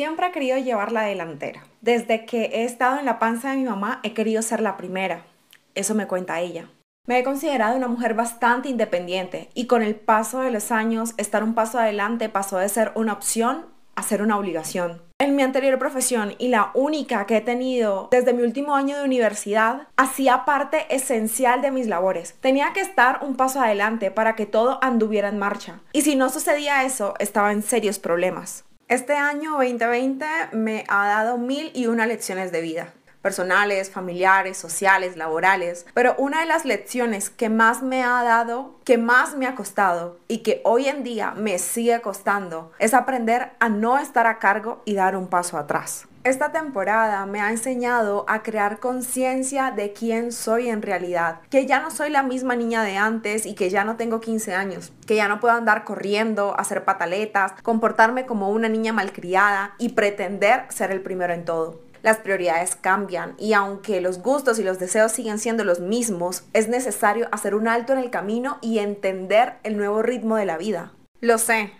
Siempre he querido llevar la delantera. Desde que he estado en la panza de mi mamá he querido ser la primera. Eso me cuenta ella. Me he considerado una mujer bastante independiente y con el paso de los años estar un paso adelante pasó de ser una opción a ser una obligación. En mi anterior profesión y la única que he tenido desde mi último año de universidad, hacía parte esencial de mis labores. Tenía que estar un paso adelante para que todo anduviera en marcha. Y si no sucedía eso, estaba en serios problemas. Este año 2020 me ha dado mil y una lecciones de vida personales, familiares, sociales, laborales, pero una de las lecciones que más me ha dado, que más me ha costado y que hoy en día me sigue costando es aprender a no estar a cargo y dar un paso atrás. Esta temporada me ha enseñado a crear conciencia de quién soy en realidad, que ya no soy la misma niña de antes y que ya no tengo 15 años, que ya no puedo andar corriendo, hacer pataletas, comportarme como una niña malcriada y pretender ser el primero en todo. Las prioridades cambian y aunque los gustos y los deseos siguen siendo los mismos, es necesario hacer un alto en el camino y entender el nuevo ritmo de la vida. Lo sé,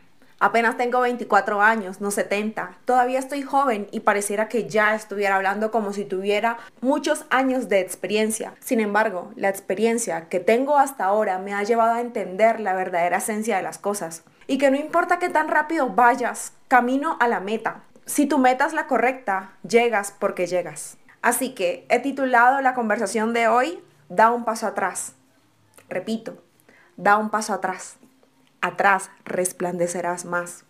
Apenas tengo 24 años, no 70. Todavía estoy joven y pareciera que ya estuviera hablando como si tuviera muchos años de experiencia. Sin embargo, la experiencia que tengo hasta ahora me ha llevado a entender la verdadera esencia de las cosas. Y que no importa qué tan rápido vayas, camino a la meta. Si tu meta es la correcta, llegas porque llegas. Así que he titulado la conversación de hoy, Da un paso atrás. Repito, da un paso atrás atrás resplandecerás más.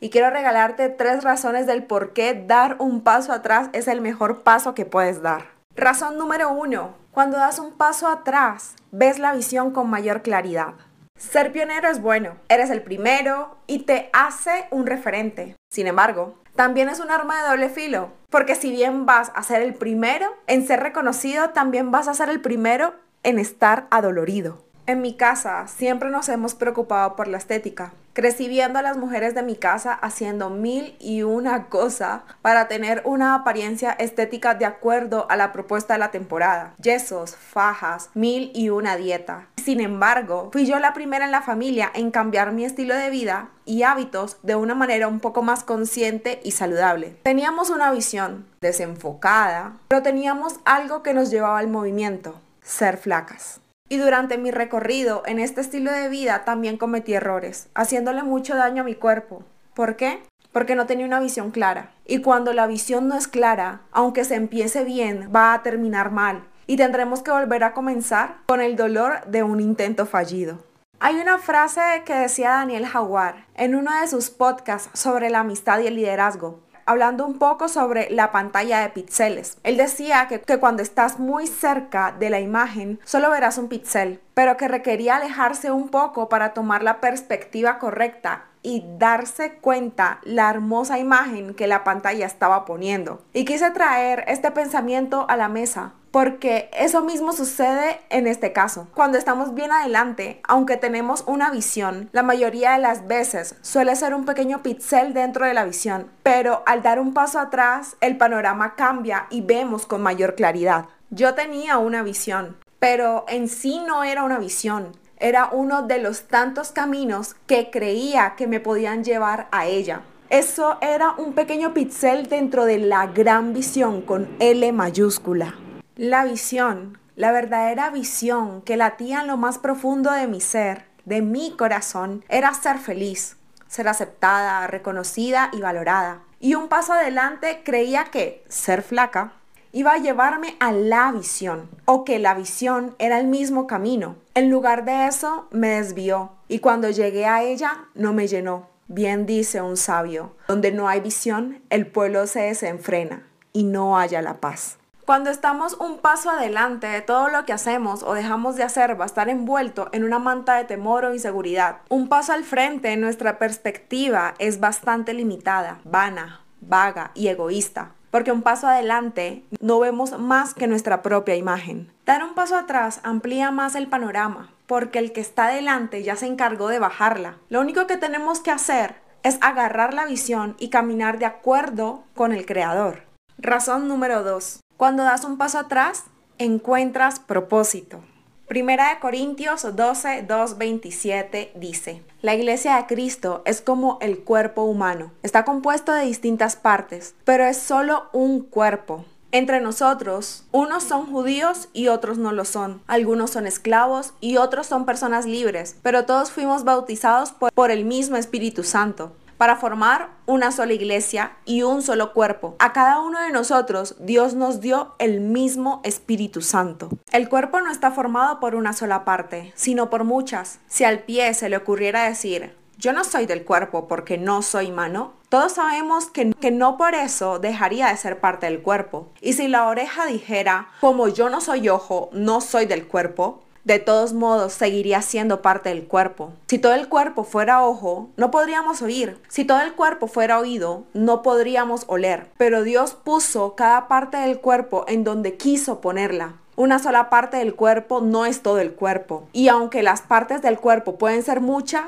Y quiero regalarte tres razones del por qué dar un paso atrás es el mejor paso que puedes dar. Razón número uno, cuando das un paso atrás, ves la visión con mayor claridad. Ser pionero es bueno, eres el primero y te hace un referente. Sin embargo, también es un arma de doble filo, porque si bien vas a ser el primero en ser reconocido, también vas a ser el primero en estar adolorido. En mi casa siempre nos hemos preocupado por la estética. Crecí a las mujeres de mi casa haciendo mil y una cosa para tener una apariencia estética de acuerdo a la propuesta de la temporada. Yesos, fajas, mil y una dieta. Sin embargo, fui yo la primera en la familia en cambiar mi estilo de vida y hábitos de una manera un poco más consciente y saludable. Teníamos una visión desenfocada, pero teníamos algo que nos llevaba al movimiento, ser flacas. Y durante mi recorrido en este estilo de vida también cometí errores, haciéndole mucho daño a mi cuerpo. ¿Por qué? Porque no tenía una visión clara. Y cuando la visión no es clara, aunque se empiece bien, va a terminar mal. Y tendremos que volver a comenzar con el dolor de un intento fallido. Hay una frase que decía Daniel Jaguar en uno de sus podcasts sobre la amistad y el liderazgo hablando un poco sobre la pantalla de píxeles. Él decía que, que, cuando estás muy cerca de la imagen solo verás un píxel, pero que requería alejarse un poco para tomar la perspectiva correcta y darse cuenta la hermosa imagen que la pantalla estaba poniendo. Y quise traer este pensamiento a la mesa porque eso mismo sucede en este caso. Cuando estamos bien adelante, aunque tenemos una visión, la mayoría de las veces suele ser un pequeño pixel dentro de la visión, pero al dar un paso atrás, el panorama cambia y vemos con mayor claridad. Yo tenía una visión, pero en sí no era una visión, era uno de los tantos caminos que creía que me podían llevar a ella. Eso era un pequeño pixel dentro de la gran visión con L mayúscula. La visión, la verdadera visión que latía en lo más profundo de mi ser, de mi corazón, era ser feliz, ser aceptada, reconocida y valorada. Y un paso adelante creía que ser flaca iba a llevarme a la visión o que la visión era el mismo camino. En lugar de eso, me desvió y cuando llegué a ella no me llenó. Bien dice un sabio, donde no hay visión, el pueblo se desenfrena y no haya la paz. Cuando estamos un paso adelante de todo lo que hacemos o dejamos de hacer va a estar envuelto en una manta de temor o inseguridad. Un paso al frente, nuestra perspectiva es bastante limitada, vana, vaga y egoísta porque un paso adelante no vemos más que nuestra propia imagen. Dar un paso atrás amplía más el panorama, porque el que está adelante ya se encargó de bajarla. Lo único que tenemos que hacer es agarrar la visión y caminar de acuerdo con el creador. Razón número 2. Cuando das un paso atrás, encuentras propósito. Primera de Corintios 12, 2, 27 dice, la iglesia de Cristo es como el cuerpo humano. Está compuesto de distintas partes, pero es solo un cuerpo. Entre nosotros, unos son judíos y otros no lo son. Algunos son esclavos y otros son personas libres, pero todos fuimos bautizados por, por el mismo Espíritu Santo para formar una sola iglesia y un solo cuerpo. A cada uno de nosotros Dios nos dio el mismo Espíritu Santo. El cuerpo no está formado por una sola parte, sino por muchas. Si al pie se le ocurriera decir, yo no soy del cuerpo porque no soy mano, todos sabemos que, que, no por eso dejaría de ser parte del cuerpo. Y si la oreja dijera, como yo no soy ojo, no soy del cuerpo, de todos modos seguiría siendo parte del cuerpo. Si todo el cuerpo fuera ojo, no podríamos oír. Si todo el cuerpo fuera oído, no podríamos oler. Pero Dios puso cada parte del cuerpo en donde quiso ponerla. Una sola parte del cuerpo no es todo el cuerpo. Y aunque las partes del cuerpo pueden ser muchas,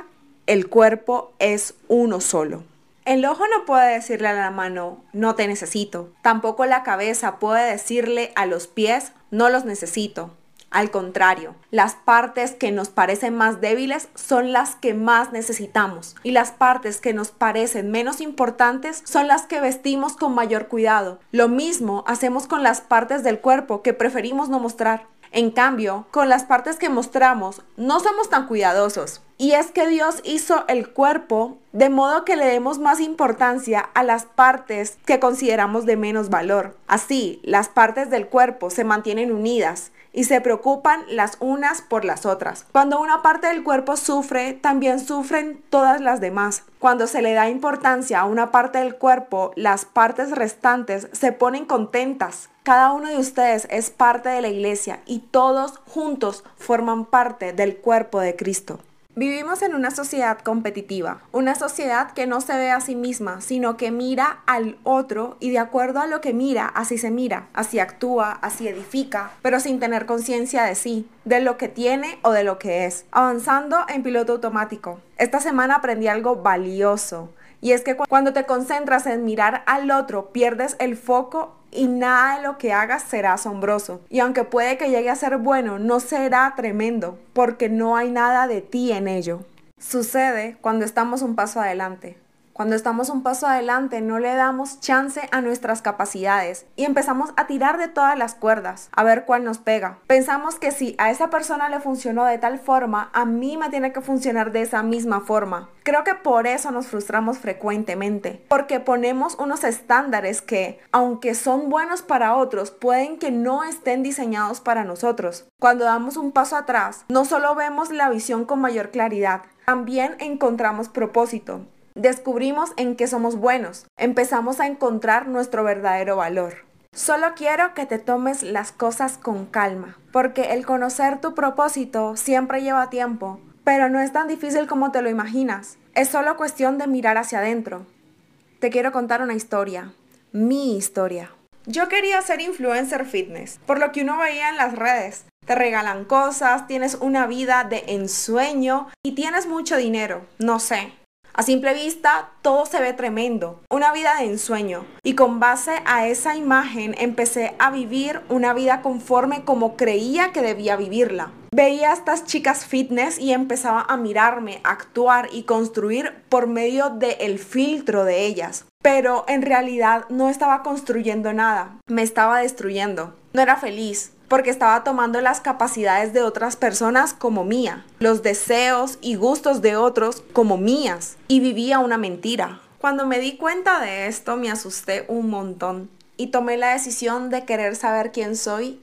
el cuerpo es uno solo. El ojo no puede decirle a la mano, no te necesito. Tampoco la cabeza puede decirle a los pies, no los necesito. Al contrario, las partes que nos parecen más débiles son las que más necesitamos y las partes que nos parecen menos importantes son las que vestimos con mayor cuidado. Lo mismo hacemos con las partes del cuerpo que preferimos no mostrar. En cambio, con las partes que mostramos no somos tan cuidadosos. Y es que Dios hizo el cuerpo de modo que le demos más importancia a las partes que consideramos de menos valor. Así, las partes del cuerpo se mantienen unidas y se preocupan las unas por las otras. Cuando una parte del cuerpo sufre, también sufren todas las demás. Cuando se le da importancia a una parte del cuerpo, las partes restantes se ponen contentas. Cada uno de ustedes es parte de la iglesia y todos juntos forman parte del cuerpo de Cristo. Vivimos en una sociedad competitiva, una sociedad que no se ve a sí misma, sino que mira al otro y de acuerdo a lo que mira, así se mira, así actúa, así edifica, pero sin tener conciencia de sí, de lo que tiene o de lo que es. Avanzando en piloto automático. Esta semana aprendí algo valioso y es que cuando te concentras en mirar al otro, pierdes el foco y nada de lo que hagas será asombroso. Y aunque puede que llegue a ser bueno, no será tremendo, porque no hay nada de ti en ello. Sucede cuando estamos un paso adelante. Cuando estamos un paso adelante no le damos chance a nuestras capacidades y empezamos a tirar de todas las cuerdas a ver cuál nos pega. Pensamos que si a esa persona le funcionó de tal forma, a mí me tiene que funcionar de esa misma forma. Creo que por eso nos frustramos frecuentemente, porque ponemos unos estándares que, aunque son buenos para otros, pueden que no estén diseñados para nosotros. Cuando damos un paso atrás, no solo vemos la visión con mayor claridad, también encontramos propósito descubrimos en qué somos buenos, empezamos a encontrar nuestro verdadero valor. Solo quiero que te tomes las cosas con calma, porque el conocer tu propósito siempre lleva tiempo, pero no es tan difícil como te lo imaginas. Es solo cuestión de mirar hacia adentro. Te quiero contar una historia, mi historia. Yo quería ser influencer fitness, por lo que uno veía en las redes. Te regalan cosas, tienes una vida de ensueño y tienes mucho dinero, no sé. A simple vista, todo se ve tremendo, una vida de ensueño. Y con base a esa imagen empecé a vivir una vida conforme como creía que debía vivirla. Veía a estas chicas fitness y empezaba a mirarme, actuar y construir por medio del filtro de ellas. Pero en realidad no estaba construyendo nada, me estaba destruyendo. No era feliz, porque estaba tomando las capacidades de otras personas como mía, los deseos y gustos de otros como mías, y vivía una mentira. Cuando me di cuenta de esto me asusté un montón y tomé la decisión de querer saber quién soy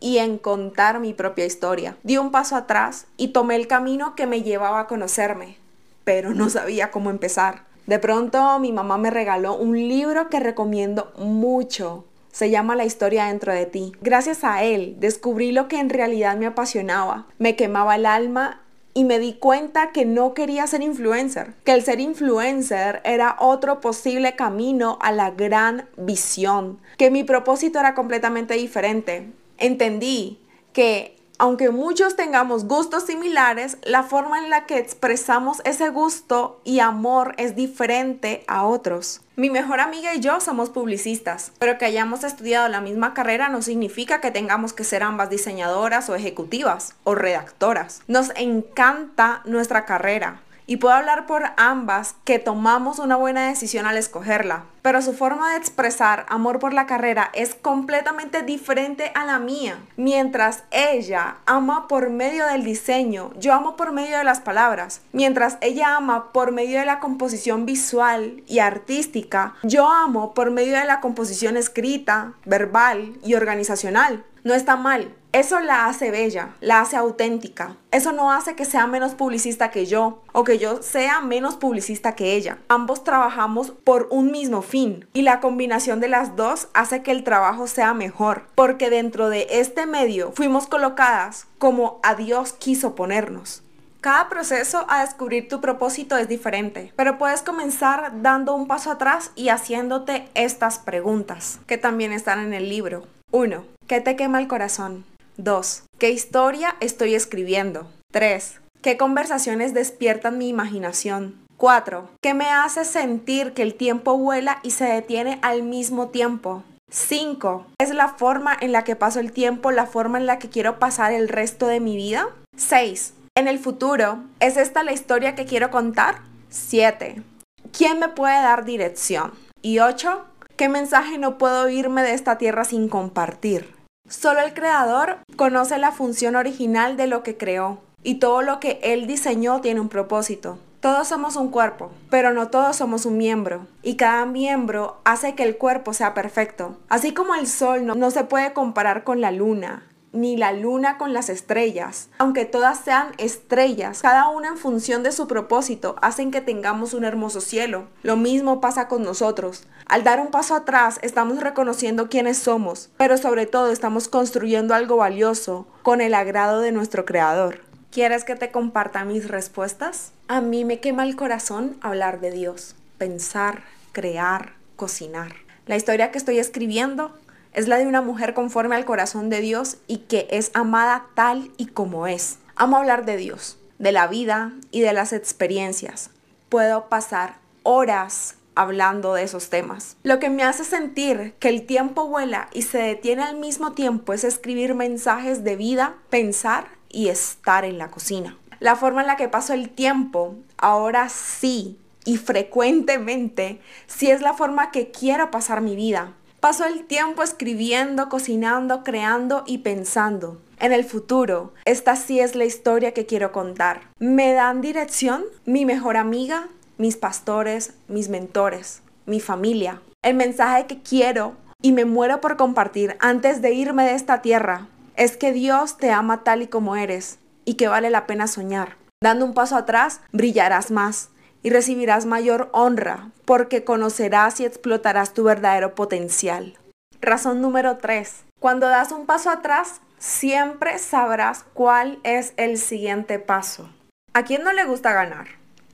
y en contar mi propia historia. Di un paso atrás y tomé el camino que me llevaba a conocerme, pero no sabía cómo empezar. De pronto mi mamá me regaló un libro que recomiendo mucho se llama La historia dentro de ti. Gracias a él descubrí lo que en realidad me apasionaba, me quemaba el alma y me di cuenta que no quería ser influencer, que el ser influencer era otro posible camino a la gran visión, que mi propósito era completamente diferente. Entendí que Aunque muchos tengamos gustos similares, la forma en la que expresamos ese gusto y amor es diferente a otros. Mi mejor amiga y yo somos publicistas, pero que hayamos estudiado la misma carrera no significa que tengamos que ser ambas diseñadoras o ejecutivas o redactoras. Nos encanta nuestra carrera, y puedo hablar por ambas que tomamos una buena decisión al escogerla, pero su forma de expresar amor por la carrera es completamente diferente a la mía. Mientras ella ama por medio del diseño, yo amo por medio de las palabras. Mientras ella ama por medio de la composición visual y artística, yo amo por medio de la composición escrita, verbal y organizacional. No está mal, eso la hace bella, la hace auténtica. Eso no hace que sea menos publicista que yo o que yo sea menos publicista que ella. Ambos trabajamos por un mismo fin y la combinación de las dos hace que el trabajo sea mejor, porque dentro de este medio fuimos colocadas como a Dios quiso ponernos. Cada proceso a descubrir tu propósito es diferente, pero puedes comenzar dando un paso atrás y haciéndote estas preguntas, que también están en el libro. 1. ¿Qué te quema el corazón? 2. ¿Qué historia estoy escribiendo? 3. ¿Qué conversaciones despiertan mi imaginación? 4. ¿Qué me hace sentir que el tiempo vuela y se detiene al mismo tiempo? 5. ¿Es la forma en la que paso el tiempo la forma en la que quiero pasar el resto de mi vida? 6. En el futuro, ¿es esta la historia que quiero contar? 7. ¿Quién me puede dar dirección? Y 8. ¿Qué mensaje no puedo irme de esta tierra sin compartir? Solo el creador conoce la función original de lo que creó y todo lo que él diseñó tiene un propósito. Todos somos un cuerpo, pero no todos somos un miembro, y cada miembro hace que el cuerpo sea perfecto. Así como el sol no, no se puede comparar con la luna, ni la luna con las estrellas. Aunque todas sean estrellas, cada una en función de su propósito hacen que tengamos un hermoso cielo. Lo mismo pasa con nosotros. Al dar un paso atrás estamos reconociendo quiénes somos, pero sobre todo estamos construyendo algo valioso con el agrado de nuestro Creador. ¿Quieres que te comparta mis respuestas? A mí me quema el corazón hablar de Dios, pensar, crear, cocinar. La historia que estoy escribiendo es la de una mujer conforme al corazón de Dios y que es amada tal y como es. Amo hablar de Dios, de la vida y de las experiencias. Puedo pasar horas hablando de esos temas. Lo que me hace sentir que el tiempo vuela y se detiene al mismo tiempo es escribir mensajes de vida, pensar y estar en la cocina. La forma en la que paso el tiempo, ahora sí y frecuentemente, sí es la forma que quiero pasar mi vida. Paso el tiempo escribiendo, cocinando, creando y pensando. En el futuro, esta sí es la historia que quiero contar. Me dan dirección mi mejor amiga, mis pastores, mis mentores, mi familia. El mensaje que quiero y me muero por compartir antes de irme de esta tierra es que Dios te ama tal y como eres y que vale la pena soñar. Dando un paso atrás, brillarás más y recibirás mayor honra porque conocerás y explotarás tu verdadero potencial. Razón número 3. Cuando das un paso atrás, siempre sabrás cuál es el siguiente paso. ¿A quién no le gusta ganar?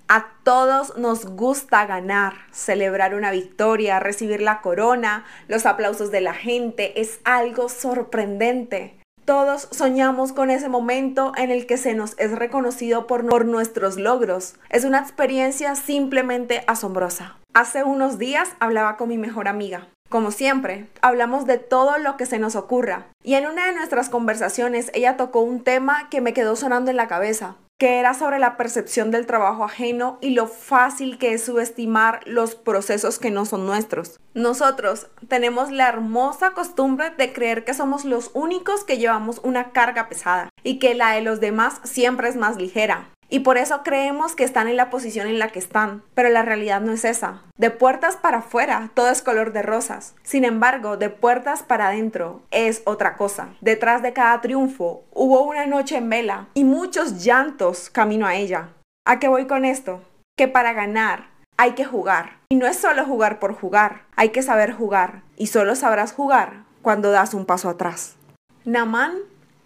A todos nos gusta ganar, celebrar una victoria, recibir la corona, los aplausos de la gente, es algo sorprendente. Todos soñamos con ese momento en el que se nos es reconocido por, nuestros logros. Es una experiencia simplemente asombrosa. Hace unos días hablaba con mi mejor amiga. Como siempre, hablamos de todo lo que se nos ocurra. Y en una de nuestras conversaciones ella tocó un tema que me quedó sonando en la cabeza que era sobre la percepción del trabajo ajeno y lo fácil que es subestimar los procesos que no son nuestros. Nosotros tenemos la hermosa costumbre de creer que somos los únicos que llevamos una carga pesada y que la de los demás siempre es más ligera. Y por eso creemos que están en la posición en la que están, pero la realidad no es esa. De puertas para afuera, todo es color de rosas. Sin embargo, de puertas para adentro es otra cosa. Detrás de cada triunfo hubo una noche en vela y muchos llantos camino a ella. ¿A qué voy con esto? Que para ganar hay que jugar. Y no es solo jugar por jugar, hay que saber jugar. Y solo sabrás jugar cuando das un paso atrás. Naman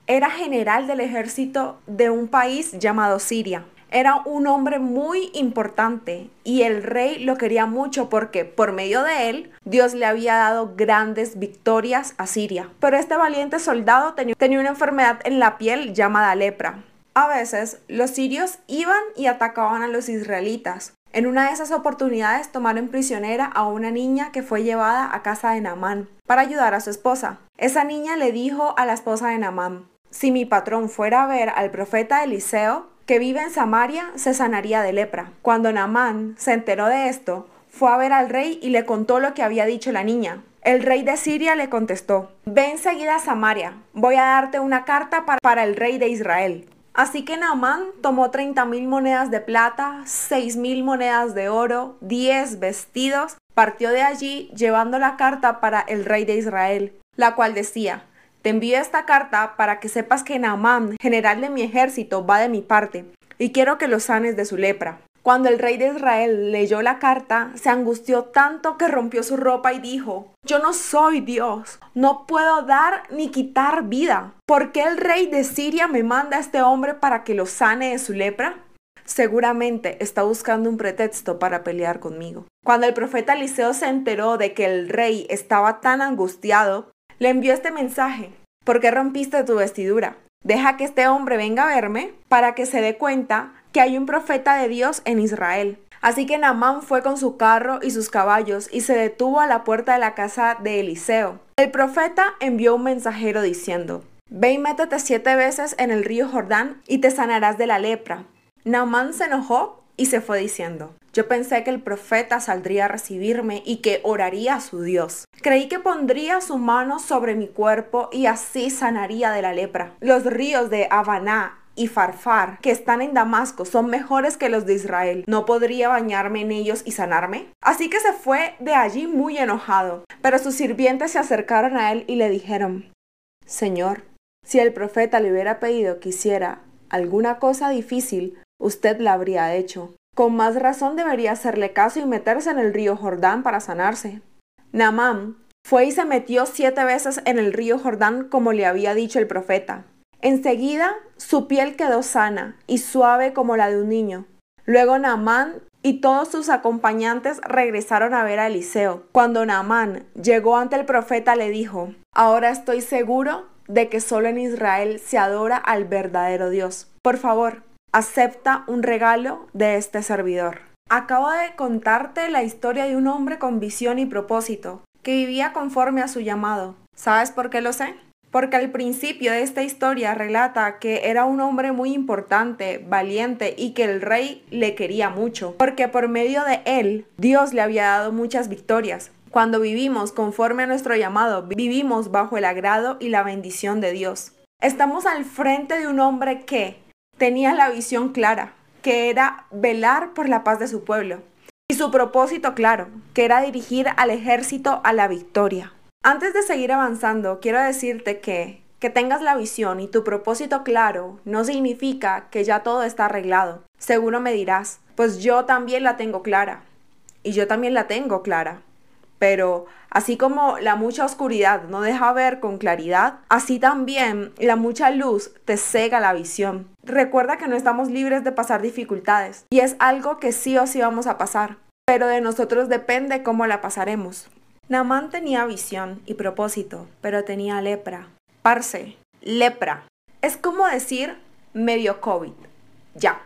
era general del ejército de un país llamado Siria. era un hombre muy importante y el rey lo quería mucho porque por medio de él Dios le había dado grandes victorias a Siria. Pero este valiente soldado tenía una enfermedad en la piel llamada lepra. A veces los sirios iban y atacaban a los israelitas. En una de esas oportunidades tomaron prisionera a una niña que fue llevada a casa de Naamán para ayudar a su esposa. Esa niña le dijo a la esposa de Naamán, si mi patrón fuera a ver al profeta Eliseo, que vive en Samaria, se sanaría de lepra. Cuando Naamán se enteró de esto, fue a ver al rey y le contó lo que había dicho la niña. El rey de Siria le contestó, ve enseguida a Samaria, voy a darte una carta para, el rey de Israel. Así que Naamán tomó 30 mil monedas de plata, 6 mil monedas de oro, 10 vestidos, partió de allí llevando la carta para el rey de Israel, la cual decía, te envío esta carta para que sepas que Naamán, general de mi ejército, va de mi parte, y quiero que lo sanes de su lepra. Cuando el rey de Israel leyó la carta, se angustió tanto que rompió su ropa y dijo, yo no soy Dios, no puedo dar ni quitar vida. ¿Por qué el rey de Siria me manda a este hombre para que lo sane de su lepra? Seguramente está buscando un pretexto para pelear conmigo. Cuando el profeta Eliseo se enteró de que el rey estaba tan angustiado, le envió este mensaje. ¿Por qué rompiste tu vestidura? Deja que este hombre venga a verme para que se dé cuenta que hay un profeta de Dios en Israel. Así que Naamán fue con su carro y sus caballos y se detuvo a la puerta de la casa de Eliseo. El profeta envió un mensajero diciendo, Ve y métete siete veces en el río Jordán y te sanarás de la lepra. Naamán se enojó y se fue diciendo, yo pensé que el profeta saldría a recibirme y que oraría a su Dios. Creí que pondría su mano sobre mi cuerpo y así sanaría de la lepra. Los ríos de Habaná y Farfar, que están en Damasco, son mejores que los de Israel. ¿No podría bañarme en ellos y sanarme? Así que se fue de allí muy enojado. Pero sus sirvientes se acercaron a él y le dijeron, Señor, si el profeta le hubiera pedido que hiciera alguna cosa difícil, usted la habría hecho. Con más razón debería hacerle caso y meterse en el río Jordán para sanarse. Naamán fue y se metió siete veces en el río Jordán como le había dicho el profeta. Enseguida su piel quedó sana y suave como la de un niño. Luego Naamán y todos sus acompañantes regresaron a ver a Eliseo. Cuando Naamán llegó ante el profeta le dijo, Ahora estoy seguro de que solo en Israel se adora al verdadero Dios. Por favor, acepta un regalo de este servidor. Acabo de contarte la historia de un hombre con visión y propósito, que vivía conforme a su llamado. ¿Sabes por qué lo sé? Porque al principio de esta historia relata que era un hombre muy importante, valiente y que el rey le quería mucho, porque por medio de él Dios le había dado muchas victorias. Cuando vivimos conforme a nuestro llamado, vivimos bajo el agrado y la bendición de Dios. Estamos al frente de un hombre que, tenía la visión clara, que era velar por la paz de su pueblo, y su propósito claro, que era dirigir al ejército a la victoria. Antes de seguir avanzando, quiero decirte que que tengas la visión y tu propósito claro no significa que ya todo está arreglado. Seguro me dirás, pues yo también la tengo clara. Y yo también la tengo clara. Pero así como la mucha oscuridad no deja ver con claridad, así también la mucha luz te cega la visión. Recuerda que no estamos libres de pasar dificultades y es algo que sí o sí vamos a pasar, pero de nosotros depende cómo la pasaremos. Namán tenía visión y propósito, pero tenía lepra. Parce, lepra. Es como decir medio COVID. Ya,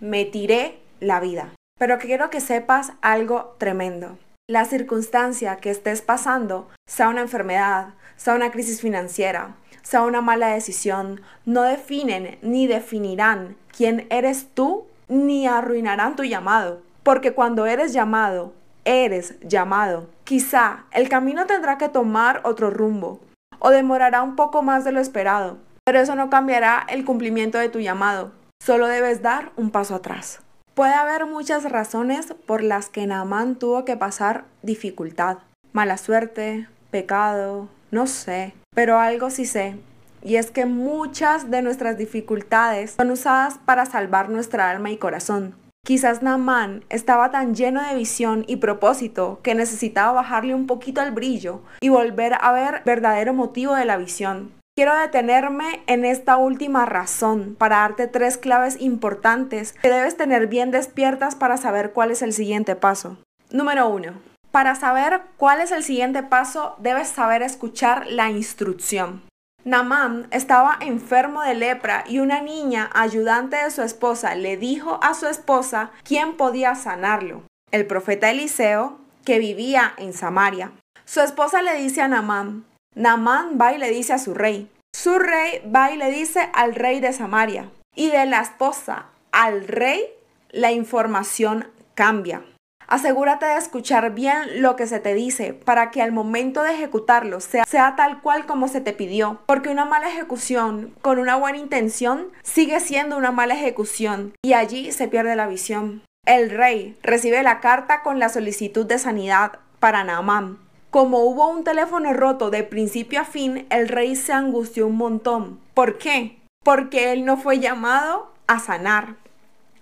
me tiré la vida. Pero quiero que sepas algo tremendo la circunstancia que estés pasando, sea una enfermedad, sea una crisis financiera, sea una mala decisión, no definen ni definirán quién eres tú ni arruinarán tu llamado. Porque cuando eres llamado, eres llamado. Quizá el camino tendrá que tomar otro rumbo o demorará un poco más de lo esperado, pero eso no cambiará el cumplimiento de tu llamado. Solo debes dar un paso atrás. Puede haber muchas razones por las que Naamán tuvo que pasar dificultad. Mala suerte, pecado, no sé. Pero algo sí sé, y es que muchas de nuestras dificultades son usadas para salvar nuestra alma y corazón. Quizás Naamán estaba tan lleno de visión y propósito que necesitaba bajarle un poquito el brillo y volver a ver verdadero motivo de la visión. Quiero detenerme en esta última razón para darte tres claves importantes que debes tener bien despiertas para saber cuál es el siguiente paso. Número uno. Para saber cuál es el siguiente paso, debes saber escuchar la instrucción. Namán estaba enfermo de lepra y una niña ayudante de su esposa le dijo a su esposa quién podía sanarlo. El profeta Eliseo, que vivía en Samaria. Su esposa le dice a Namán, Namán va y le dice a su rey. Su rey va y le dice al rey de Samaria. Y de la esposa al rey, la información cambia. Asegúrate de escuchar bien lo que se te dice para que al momento de ejecutarlo sea, sea, tal cual como se te pidió. Porque una mala ejecución con una buena intención sigue siendo una mala ejecución y allí se pierde la visión. El rey recibe la carta con la solicitud de sanidad para Naamán. Como hubo un teléfono roto de principio a fin, el rey se angustió un montón. ¿Por qué? Porque él no fue llamado a sanar.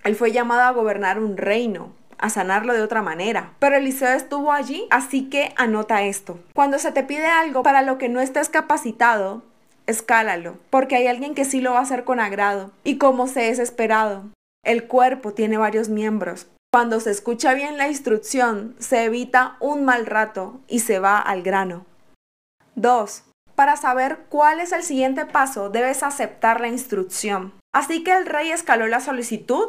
Él fue llamado a gobernar un reino, a sanarlo de otra manera. Pero Eliseo estuvo allí, así que anota esto. Cuando se te pide algo para lo que no estés capacitado, escálalo, porque hay alguien que sí lo va a hacer con agrado y como se es esperado. El cuerpo tiene varios miembros, cuando se escucha bien la instrucción, se evita un mal rato y se va al grano. 2. Para saber cuál es el siguiente paso, debes aceptar la instrucción. Así que el rey escaló la solicitud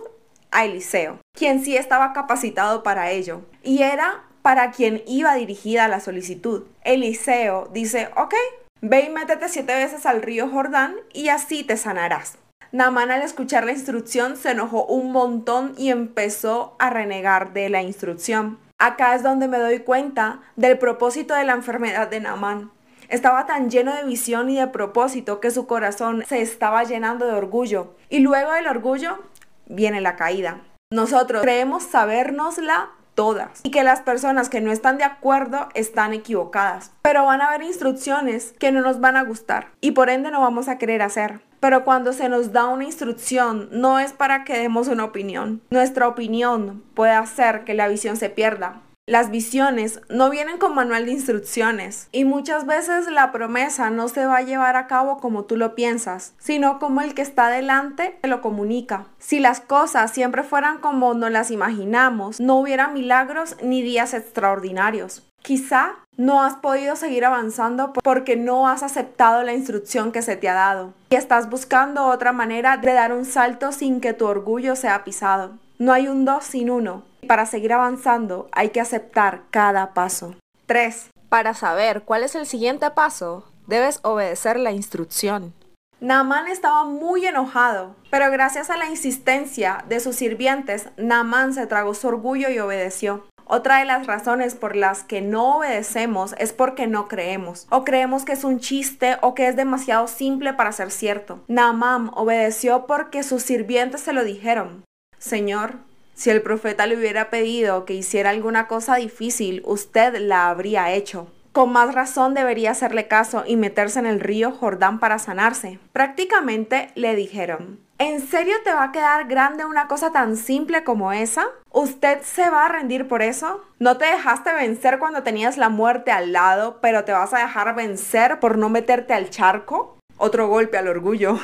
a Eliseo, quien sí estaba capacitado para ello, y era para quien iba dirigida la solicitud. Eliseo dice, ok, ve y métete siete veces al río Jordán y así te sanarás. Naamán al escuchar la instrucción se enojó un montón y empezó a renegar de la instrucción. Acá es donde me doy cuenta del propósito de la enfermedad de Naamán. Estaba tan lleno de visión y de propósito que su corazón se estaba llenando de orgullo. Y luego del orgullo viene la caída. Nosotros creemos sabérnosla todas y que las personas que no están de acuerdo están equivocadas. Pero van a haber instrucciones que no nos van a gustar y por ende no vamos a querer hacer. Pero cuando se nos da una instrucción, no es para que demos una opinión. Nuestra opinión puede hacer que la visión se pierda. Las visiones no vienen con manual de instrucciones y muchas veces la promesa no se va a llevar a cabo como tú lo piensas, sino como el que está delante te lo comunica. Si las cosas siempre fueran como nos las imaginamos, no hubiera milagros ni días extraordinarios. Quizá no has podido seguir avanzando porque no has aceptado la instrucción que se te ha dado y estás buscando otra manera de dar un salto sin que tu orgullo sea pisado. No hay un dos sin uno. Para seguir avanzando hay que aceptar cada paso. 3. Para saber cuál es el siguiente paso, debes obedecer la instrucción. Naamán estaba muy enojado, pero gracias a la insistencia de sus sirvientes, Naamán se tragó su orgullo y obedeció. Otra de las razones por las que no obedecemos es porque no creemos, o creemos que es un chiste o que es demasiado simple para ser cierto. Naamán obedeció porque sus sirvientes se lo dijeron. Señor, si el profeta le hubiera pedido que hiciera alguna cosa difícil, usted la habría hecho. Con más razón debería hacerle caso y meterse en el río Jordán para sanarse. Prácticamente le dijeron, ¿En serio te va a quedar grande una cosa tan simple como esa? ¿Usted se va a rendir por eso? ¿No te dejaste vencer cuando tenías la muerte al lado, pero te vas a dejar vencer por no meterte al charco? Otro golpe al orgullo.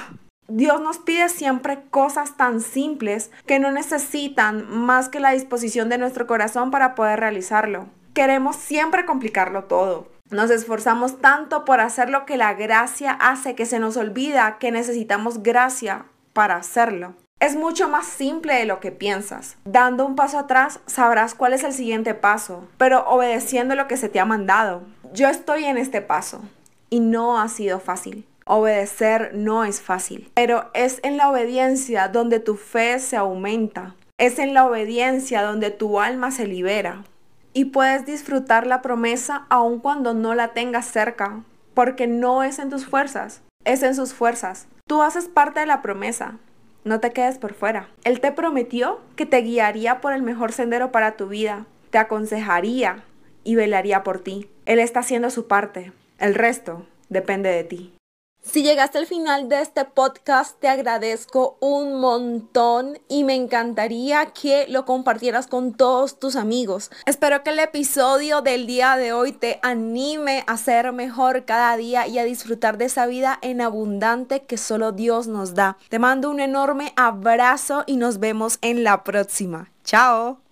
Dios nos pide siempre cosas tan simples que no necesitan más que la disposición de nuestro corazón para poder realizarlo. Queremos siempre complicarlo todo. Nos esforzamos tanto por hacer lo que la gracia hace que se nos olvida que necesitamos gracia para hacerlo. Es mucho más simple de lo que piensas. Dando un paso atrás sabrás cuál es el siguiente paso, pero obedeciendo lo que se te ha mandado. Yo estoy en este paso y no ha sido fácil. Obedecer no es fácil, pero es en la obediencia donde tu fe se aumenta. Es en la obediencia donde tu alma se libera. Y puedes disfrutar la promesa aun cuando no la tengas cerca, porque no es en tus fuerzas, es en sus fuerzas. Tú haces parte de la promesa. No te quedes por fuera. Él te prometió que te guiaría por el mejor sendero para tu vida, te aconsejaría y velaría por ti. Él está haciendo su parte. El resto depende de ti. Si llegaste al final de este podcast, te agradezco un montón y me encantaría que lo compartieras con todos tus amigos. Espero que el episodio del día de hoy te anime a ser mejor cada día y a disfrutar de esa vida en abundante que solo Dios nos da. Te mando un enorme abrazo y nos vemos en la próxima. Chao.